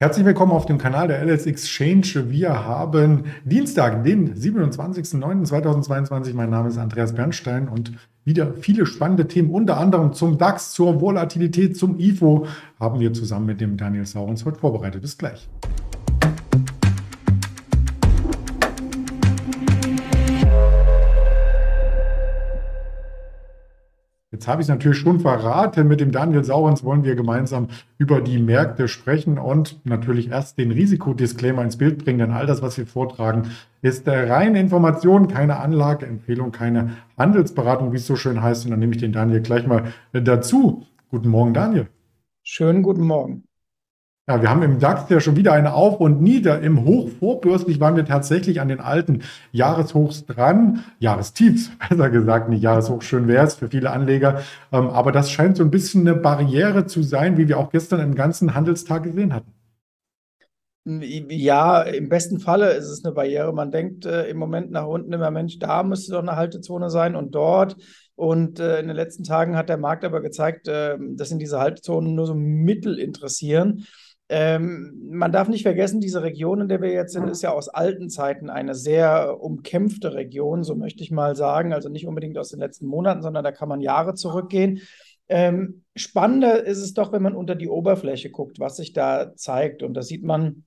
Herzlich willkommen auf dem Kanal der LS Exchange. Wir haben Dienstag, den 27.09.2022. Mein Name ist Andreas Bernstein und wieder viele spannende Themen, unter anderem zum DAX, zur Volatilität, zum IFO, haben wir zusammen mit dem Daniel Saurens heute vorbereitet. Bis gleich. Jetzt habe ich es natürlich schon verraten. Mit dem Daniel Saurens wollen wir gemeinsam über die Märkte sprechen und natürlich erst den Risikodisclaimer ins Bild bringen, denn all das, was wir vortragen, ist reine Information, keine Anlageempfehlung, keine Handelsberatung, wie es so schön heißt. Und dann nehme ich den Daniel gleich mal dazu. Guten Morgen, Daniel. Schönen guten Morgen. Ja, wir haben im DAX ja schon wieder eine Auf und Nieder. Im Hoch vorbörslich waren wir tatsächlich an den alten Jahreshochs dran. Jahrestiefs, besser gesagt, nicht Jahreshoch, schön wäre es für viele Anleger. Ähm, aber das scheint so ein bisschen eine Barriere zu sein, wie wir auch gestern im ganzen Handelstag gesehen hatten. Ja, im besten Falle ist es eine Barriere. Man denkt äh, im Moment nach unten immer, Mensch, da müsste doch eine Haltezone sein und dort. Und äh, in den letzten Tagen hat der Markt aber gezeigt, äh, dass ihn diese Haltezonen nur so mittel interessieren. Ähm, man darf nicht vergessen, diese Region, in der wir jetzt sind, ist ja aus alten Zeiten eine sehr umkämpfte Region, so möchte ich mal sagen. Also nicht unbedingt aus den letzten Monaten, sondern da kann man Jahre zurückgehen. Ähm, spannender ist es doch, wenn man unter die Oberfläche guckt, was sich da zeigt. Und das sieht man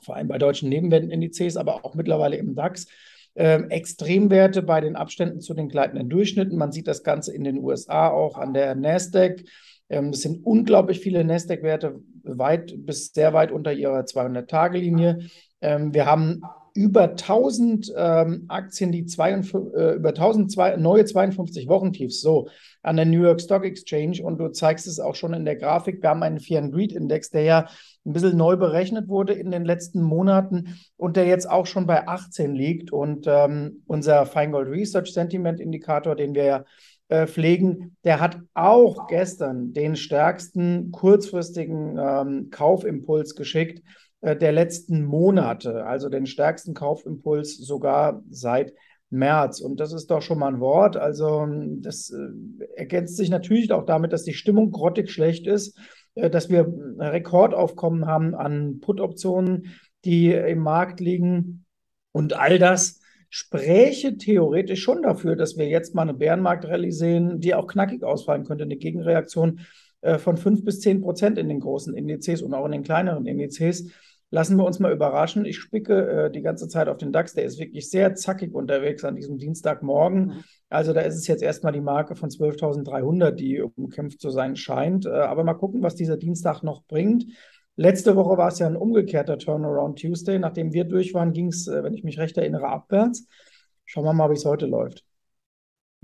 vor allem bei deutschen Nebenwertindizes, aber auch mittlerweile im DAX. Ähm, Extremwerte bei den Abständen zu den gleitenden Durchschnitten. Man sieht das Ganze in den USA auch an der Nasdaq. Ähm, es sind unglaublich viele Nasdaq-Werte weit bis sehr weit unter ihrer 200-Tage-Linie. Ähm, wir haben über 1000 ähm, Aktien, die 52, äh, über 1000 neue 52 Wochentiefs so an der New York Stock Exchange und du zeigst es auch schon in der Grafik. Wir haben einen Fear and Greed Index, der ja ein bisschen neu berechnet wurde in den letzten Monaten und der jetzt auch schon bei 18 liegt und ähm, unser Feingold Research Sentiment Indikator, den wir ja äh, pflegen, der hat auch gestern den stärksten kurzfristigen ähm, Kaufimpuls geschickt äh, der letzten Monate, also den stärksten Kaufimpuls sogar seit März. Und das ist doch schon mal ein Wort. Also das äh, ergänzt sich natürlich auch damit, dass die Stimmung grottig schlecht ist, äh, dass wir Rekordaufkommen haben an Put-Optionen, die im Markt liegen. Und all das spräche theoretisch schon dafür, dass wir jetzt mal eine Bärenmarkt-Rallye sehen, die auch knackig ausfallen könnte, eine Gegenreaktion äh, von 5 bis 10 Prozent in den großen Indizes und auch in den kleineren Indizes. Lassen wir uns mal überraschen. Ich spicke äh, die ganze Zeit auf den DAX. Der ist wirklich sehr zackig unterwegs an diesem Dienstagmorgen. Mhm. Also da ist es jetzt erstmal die Marke von 12.300, die umkämpft zu sein scheint. Äh, aber mal gucken, was dieser Dienstag noch bringt. Letzte Woche war es ja ein umgekehrter Turnaround Tuesday. Nachdem wir durch waren, ging es, äh, wenn ich mich recht erinnere, abwärts. Schauen wir mal, wie es heute läuft.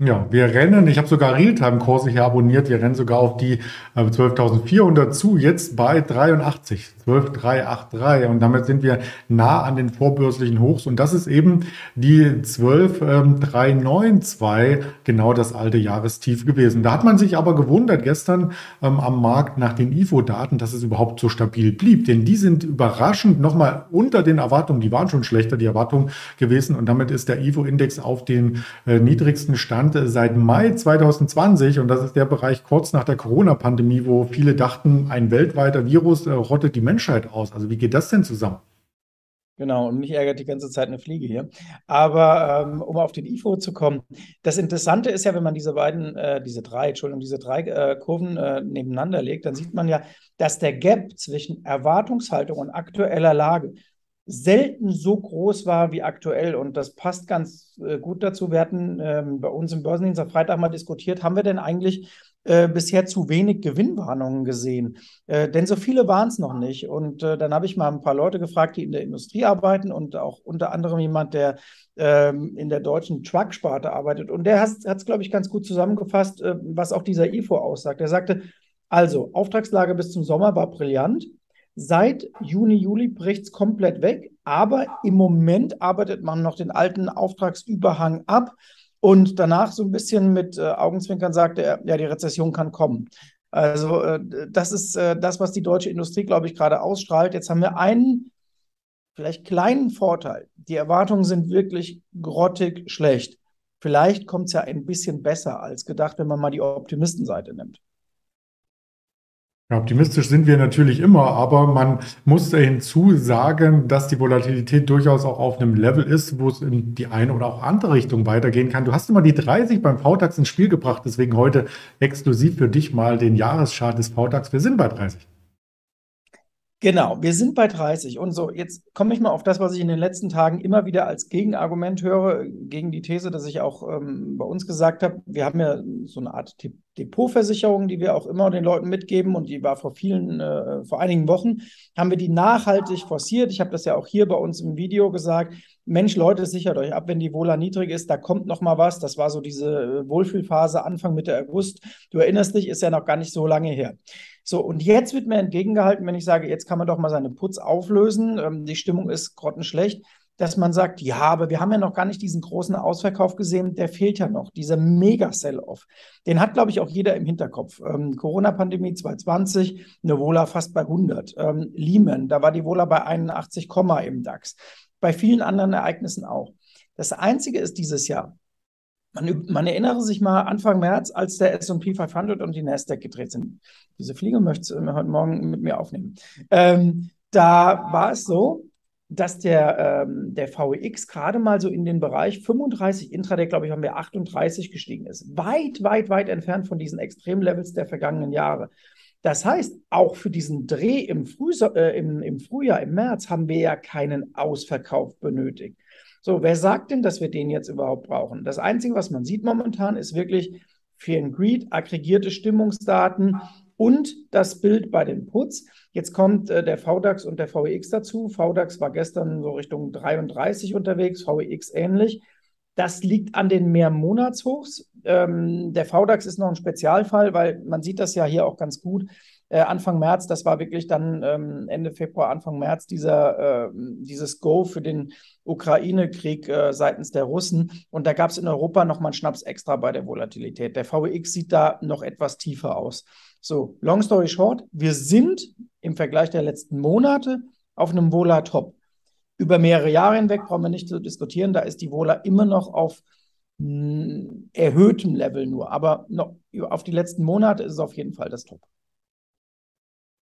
Ja, wir rennen, ich habe sogar Realtime-Kurse hier abonniert, wir rennen sogar auf die äh, 12.400 zu, jetzt bei 83, 12.383 und damit sind wir nah an den vorbörslichen Hochs. Und das ist eben die 12.392, ähm, genau das alte Jahrestief gewesen. Da hat man sich aber gewundert gestern ähm, am Markt nach den IFO-Daten, dass es überhaupt so stabil blieb, denn die sind überraschend nochmal unter den Erwartungen, die waren schon schlechter, die Erwartungen gewesen. Und damit ist der IFO-Index auf den äh, niedrigsten Stand Stand seit Mai 2020 und das ist der Bereich kurz nach der Corona-Pandemie, wo viele dachten, ein weltweiter Virus äh, rottet die Menschheit aus. Also wie geht das denn zusammen? Genau, und mich ärgert die ganze Zeit eine Fliege hier. Aber ähm, um auf den IFO zu kommen, das Interessante ist ja, wenn man diese beiden, äh, diese drei, Entschuldigung, diese drei äh, Kurven äh, nebeneinander legt, dann sieht man ja, dass der Gap zwischen Erwartungshaltung und aktueller Lage selten so groß war wie aktuell. Und das passt ganz äh, gut dazu. Wir hatten ähm, bei uns im Börsendienst am Freitag mal diskutiert, haben wir denn eigentlich äh, bisher zu wenig Gewinnwarnungen gesehen? Äh, denn so viele waren es noch nicht. Und äh, dann habe ich mal ein paar Leute gefragt, die in der Industrie arbeiten und auch unter anderem jemand, der ähm, in der deutschen Truck-Sparte arbeitet. Und der hat es, glaube ich, ganz gut zusammengefasst, äh, was auch dieser IFO aussagt. Er sagte, also, Auftragslage bis zum Sommer war brillant. Seit Juni, Juli bricht es komplett weg, aber im Moment arbeitet man noch den alten Auftragsüberhang ab und danach so ein bisschen mit äh, Augenzwinkern sagt er, ja, die Rezession kann kommen. Also äh, das ist äh, das, was die deutsche Industrie, glaube ich, gerade ausstrahlt. Jetzt haben wir einen vielleicht kleinen Vorteil. Die Erwartungen sind wirklich grottig schlecht. Vielleicht kommt es ja ein bisschen besser als gedacht, wenn man mal die Optimistenseite nimmt. Ja, optimistisch sind wir natürlich immer, aber man muss hinzu sagen, dass die Volatilität durchaus auch auf einem Level ist, wo es in die eine oder auch andere Richtung weitergehen kann. Du hast immer die 30 beim VDAX ins Spiel gebracht, deswegen heute exklusiv für dich mal den Jahreschart des VDAX. Wir sind bei 30. Genau, wir sind bei 30. Und so, jetzt komme ich mal auf das, was ich in den letzten Tagen immer wieder als Gegenargument höre, gegen die These, dass ich auch ähm, bei uns gesagt habe, wir haben ja so eine Art Depotversicherung, die wir auch immer den Leuten mitgeben und die war vor vielen, äh, vor einigen Wochen, haben wir die nachhaltig forciert. Ich habe das ja auch hier bei uns im Video gesagt. Mensch, Leute, sichert euch ab, wenn die Wohler niedrig ist, da kommt noch mal was. Das war so diese äh, Wohlfühlphase Anfang Mitte August. Du erinnerst dich, ist ja noch gar nicht so lange her. So, und jetzt wird mir entgegengehalten, wenn ich sage, jetzt kann man doch mal seine Putz auflösen, ähm, die Stimmung ist grottenschlecht, dass man sagt, ja, aber wir haben ja noch gar nicht diesen großen Ausverkauf gesehen, der fehlt ja noch, dieser Mega-Sell-Off. Den hat, glaube ich, auch jeder im Hinterkopf. Ähm, Corona-Pandemie 2020, eine Vola fast bei 100. Ähm, Lehman, da war die Vola bei 81, im DAX. Bei vielen anderen Ereignissen auch. Das Einzige ist dieses Jahr, man, man, erinnere sich mal Anfang März, als der S&P 500 und die Nasdaq gedreht sind. Diese Fliege möchte ich heute Morgen mit mir aufnehmen. Ähm, da war es so, dass der, ähm, der VEX gerade mal so in den Bereich 35, Intraday, glaube ich, haben wir 38 gestiegen ist. Weit, weit, weit entfernt von diesen Extremlevels der vergangenen Jahre. Das heißt, auch für diesen Dreh im, Frühsommer, äh, im, im Frühjahr, im März, haben wir ja keinen Ausverkauf benötigt. So, wer sagt denn, dass wir den jetzt überhaupt brauchen? Das Einzige, was man sieht momentan, ist wirklich Fear and Greed, aggregierte Stimmungsdaten und das Bild bei den Puts. Jetzt kommt äh, der VDAX und der VEX dazu. VDAX war gestern so Richtung 33 unterwegs, VEX ähnlich. Das liegt an den Mehrmonatshochs. Ähm, der VDAX ist noch ein Spezialfall, weil man sieht das ja hier auch ganz gut äh, Anfang März, das war wirklich dann ähm, Ende Februar, Anfang März, dieser, äh, dieses Go für den Ukraine-Krieg äh, seitens der Russen. Und da gab es in Europa nochmal einen Schnaps extra bei der Volatilität. Der VWX sieht da noch etwas tiefer aus. So, long story short, wir sind im Vergleich der letzten Monate auf einem Vola-Top. Über mehrere Jahre hinweg brauchen wir nicht zu diskutieren, da ist die Vola immer noch auf hm, erhöhtem Level nur. Aber noch, auf die letzten Monate ist es auf jeden Fall das Top.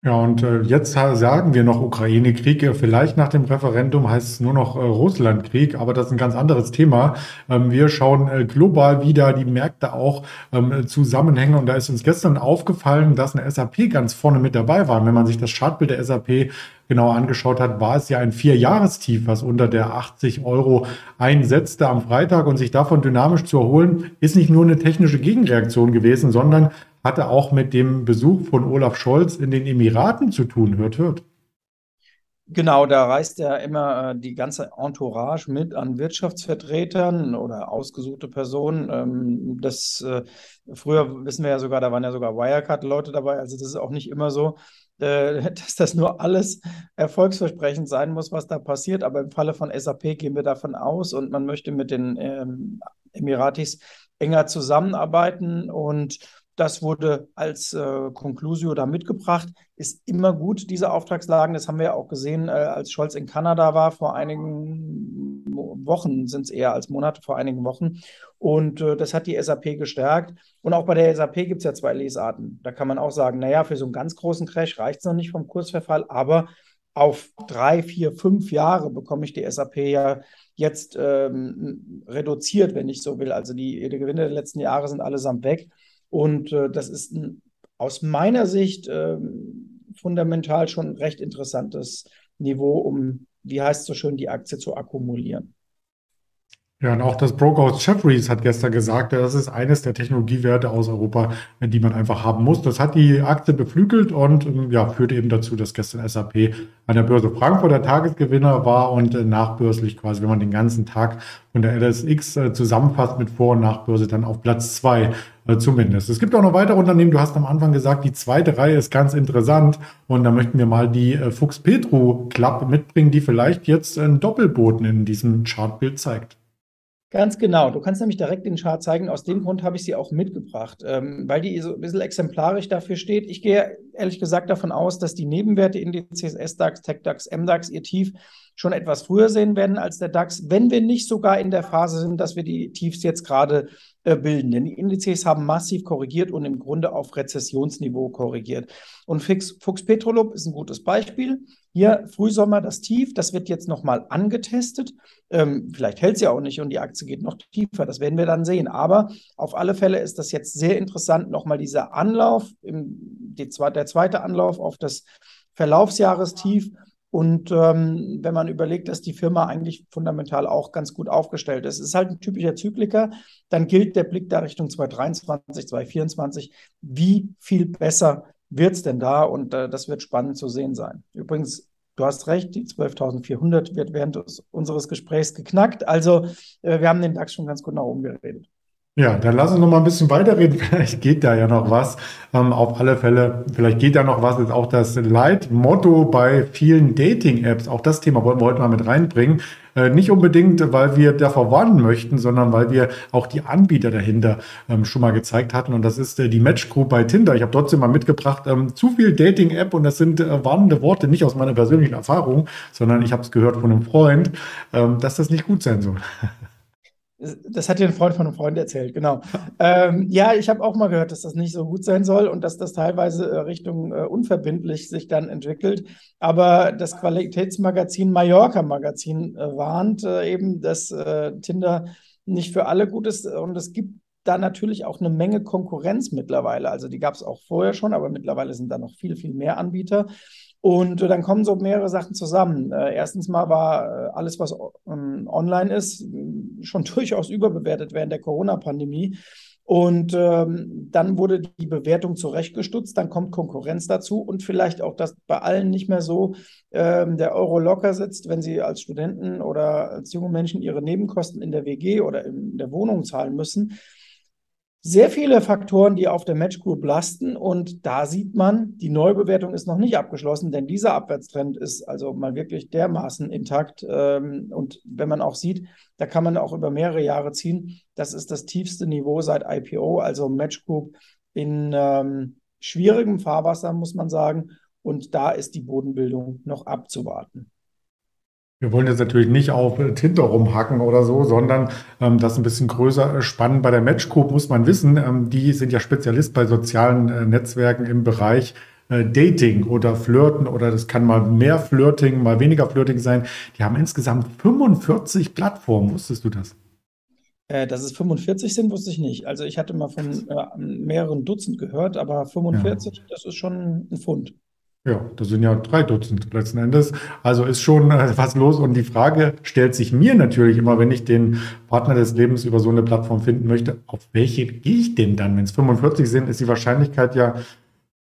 Ja, und äh, jetzt sagen wir noch Ukraine-Krieg. Vielleicht nach dem Referendum heißt es nur noch äh, Russland-Krieg, aber das ist ein ganz anderes Thema. Ähm, wir schauen äh, global wieder die Märkte auch ähm, zusammenhängen. Und da ist uns gestern aufgefallen, dass eine SAP ganz vorne mit dabei war. wenn man sich das Chartbild der SAP genauer angeschaut hat, war es ja ein Vierjahrestief, was unter der 80 Euro einsetzte am Freitag. Und sich davon dynamisch zu erholen, ist nicht nur eine technische Gegenreaktion gewesen, sondern hatte auch mit dem Besuch von Olaf Scholz in den Emiraten zu tun. Hört, hört. Genau, da reist ja immer äh, die ganze Entourage mit an Wirtschaftsvertretern oder ausgesuchte Personen. Ähm, das äh, früher wissen wir ja sogar, da waren ja sogar Wirecard-Leute dabei. Also das ist auch nicht immer so, äh, dass das nur alles erfolgsversprechend sein muss, was da passiert. Aber im Falle von SAP gehen wir davon aus und man möchte mit den ähm, Emiratis enger zusammenarbeiten und das wurde als äh, Conclusio da mitgebracht. Ist immer gut, diese Auftragslagen. Das haben wir ja auch gesehen, äh, als Scholz in Kanada war, vor einigen Wochen, sind es eher als Monate, vor einigen Wochen. Und äh, das hat die SAP gestärkt. Und auch bei der SAP gibt es ja zwei Lesarten. Da kann man auch sagen, naja, für so einen ganz großen Crash reicht es noch nicht vom Kursverfall, aber auf drei, vier, fünf Jahre bekomme ich die SAP ja jetzt ähm, reduziert, wenn ich so will. Also die, die Gewinne der letzten Jahre sind allesamt weg. Und äh, das ist ein, aus meiner Sicht äh, fundamental schon ein recht interessantes Niveau, um, wie heißt es so schön, die Aktie zu akkumulieren. Ja, und auch das Brokerhaus Jeffries hat gestern gesagt, das ist eines der Technologiewerte aus Europa, die man einfach haben muss. Das hat die Aktie beflügelt und ähm, ja, führte eben dazu, dass gestern SAP an der Börse Frankfurt der Tagesgewinner war und äh, nachbörslich quasi, wenn man den ganzen Tag von der LSX äh, zusammenfasst mit Vor- und Nachbörse, dann auf Platz zwei äh, zumindest. Es gibt auch noch weitere Unternehmen. Du hast am Anfang gesagt, die zweite Reihe ist ganz interessant und da möchten wir mal die Fuchs Petro Club mitbringen, die vielleicht jetzt einen Doppelboten in diesem Chartbild zeigt. Ganz genau. Du kannst nämlich direkt den Chart zeigen. Aus dem Grund habe ich sie auch mitgebracht, ähm, weil die so ein bisschen exemplarisch dafür steht. Ich gehe ehrlich gesagt davon aus, dass die Nebenwerte Indizes SDAX, TechDAX, MDAX ihr Tief schon etwas früher sehen werden als der DAX, wenn wir nicht sogar in der Phase sind, dass wir die Tiefs jetzt gerade bilden. Denn die Indizes haben massiv korrigiert und im Grunde auf Rezessionsniveau korrigiert. Und Fix, Fuchs Petrolub ist ein gutes Beispiel. Hier Frühsommer das Tief, das wird jetzt nochmal angetestet. Ähm, vielleicht hält es ja auch nicht und die Aktie geht noch tiefer, das werden wir dann sehen. Aber auf alle Fälle ist das jetzt sehr interessant, nochmal dieser Anlauf, im, die, der zweite Anlauf auf das Verlaufsjahrestief und ähm, wenn man überlegt, dass die Firma eigentlich fundamental auch ganz gut aufgestellt ist, ist halt ein typischer Zykliker, dann gilt der Blick da Richtung 2023, 2024. Wie viel besser wird es denn da? Und äh, das wird spannend zu sehen sein. Übrigens, du hast recht, die 12.400 wird während unseres Gesprächs geknackt. Also äh, wir haben den DAX schon ganz gut nach oben geredet. Ja, dann lass uns noch mal ein bisschen weiterreden. Vielleicht geht da ja noch was. Ähm, auf alle Fälle, vielleicht geht da noch was. Ist auch das Leitmotto bei vielen Dating-Apps. Auch das Thema wollen wir heute mal mit reinbringen. Äh, nicht unbedingt, weil wir davor warnen möchten, sondern weil wir auch die Anbieter dahinter ähm, schon mal gezeigt hatten. Und das ist äh, die Match Group bei Tinder. Ich habe trotzdem mal mitgebracht, ähm, zu viel Dating-App und das sind äh, warnende Worte, nicht aus meiner persönlichen Erfahrung, sondern ich habe es gehört von einem Freund, ähm, dass das nicht gut sein soll. Das hat dir ein Freund von einem Freund erzählt, genau. ähm, ja, ich habe auch mal gehört, dass das nicht so gut sein soll und dass das teilweise äh, Richtung äh, unverbindlich sich dann entwickelt. Aber das Qualitätsmagazin Mallorca Magazin äh, warnt äh, eben, dass äh, Tinder nicht für alle gut ist und es gibt da natürlich auch eine Menge Konkurrenz mittlerweile. Also die gab es auch vorher schon, aber mittlerweile sind da noch viel, viel mehr Anbieter. Und äh, dann kommen so mehrere Sachen zusammen. Erstens mal war alles, was online ist, schon durchaus überbewertet während der Corona-Pandemie. Und ähm, dann wurde die Bewertung zurechtgestutzt, dann kommt Konkurrenz dazu und vielleicht auch, dass bei allen nicht mehr so ähm, der Euro locker sitzt, wenn sie als Studenten oder als junge Menschen ihre Nebenkosten in der WG oder in der Wohnung zahlen müssen sehr viele Faktoren, die auf der Match Group lasten. Und da sieht man, die Neubewertung ist noch nicht abgeschlossen, denn dieser Abwärtstrend ist also mal wirklich dermaßen intakt. Ähm, und wenn man auch sieht, da kann man auch über mehrere Jahre ziehen. Das ist das tiefste Niveau seit IPO, also Match Group in ähm, schwierigem Fahrwasser, muss man sagen. Und da ist die Bodenbildung noch abzuwarten. Wir wollen jetzt natürlich nicht auf Tinder rumhacken oder so, sondern ähm, das ein bisschen größer spannen. Bei der Match Group muss man wissen, ähm, die sind ja Spezialist bei sozialen äh, Netzwerken im Bereich äh, Dating oder Flirten oder das kann mal mehr Flirting, mal weniger Flirting sein. Die haben insgesamt 45 Plattformen. Wusstest du das? Äh, dass es 45 sind, wusste ich nicht. Also ich hatte mal von äh, mehreren Dutzend gehört, aber 45, ja. das ist schon ein Fund. Ja, das sind ja drei Dutzend letzten Endes. Also ist schon äh, was los. Und die Frage stellt sich mir natürlich immer, wenn ich den Partner des Lebens über so eine Plattform finden möchte, auf welche gehe ich denn dann? Wenn es 45 sind, ist die Wahrscheinlichkeit ja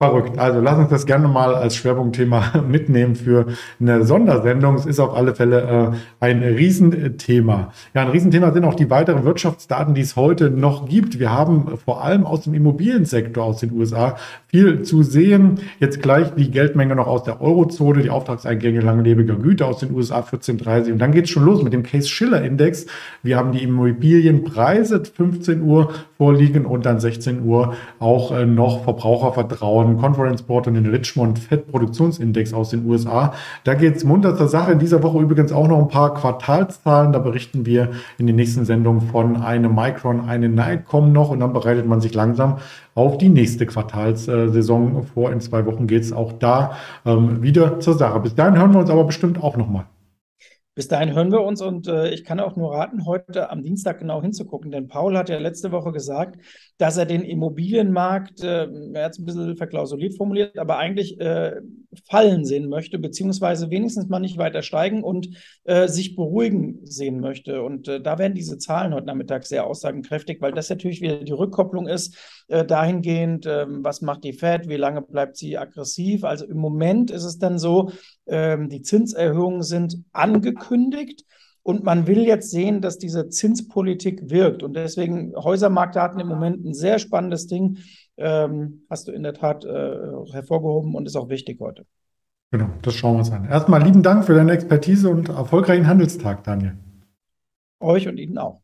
Verrückt. Also lass uns das gerne mal als Schwerpunktthema mitnehmen für eine Sondersendung. Es ist auf alle Fälle äh, ein Riesenthema. Ja, ein Riesenthema sind auch die weiteren Wirtschaftsdaten, die es heute noch gibt. Wir haben vor allem aus dem Immobiliensektor aus den USA viel zu sehen. Jetzt gleich die Geldmenge noch aus der Eurozone, die Auftragseingänge langlebiger Güter aus den USA 1430. Und dann geht es schon los mit dem Case-Schiller-Index. Wir haben die Immobilienpreise 15 Uhr vorliegen und dann 16 Uhr auch äh, noch Verbrauchervertrauen, Conference Board und den Richmond Fed Produktionsindex aus den USA. Da geht es munter zur Sache. In dieser Woche übrigens auch noch ein paar Quartalszahlen. Da berichten wir in den nächsten Sendungen von einem Micron, eine Nightcom noch und dann bereitet man sich langsam auf die nächste Quartalssaison vor. In zwei Wochen geht es auch da ähm, wieder zur Sache. Bis dahin hören wir uns aber bestimmt auch nochmal. Bis dahin hören wir uns und äh, ich kann auch nur raten, heute am Dienstag genau hinzugucken, denn Paul hat ja letzte Woche gesagt, dass er den Immobilienmarkt, äh, er hat es ein bisschen verklausuliert formuliert, aber eigentlich äh, fallen sehen möchte, beziehungsweise wenigstens mal nicht weiter steigen und äh, sich beruhigen sehen möchte. Und äh, da werden diese Zahlen heute Nachmittag sehr aussagenkräftig, weil das natürlich wieder die Rückkopplung ist, äh, dahingehend, ähm, was macht die Fed, wie lange bleibt sie aggressiv. Also im Moment ist es dann so, ähm, die Zinserhöhungen sind angekündigt. Und man will jetzt sehen, dass diese Zinspolitik wirkt. Und deswegen Häusermarktdaten im Moment ein sehr spannendes Ding. Ähm, hast du in der Tat äh, hervorgehoben und ist auch wichtig heute. Genau, das schauen wir uns an. Erstmal lieben Dank für deine Expertise und erfolgreichen Handelstag, Daniel. Euch und Ihnen auch.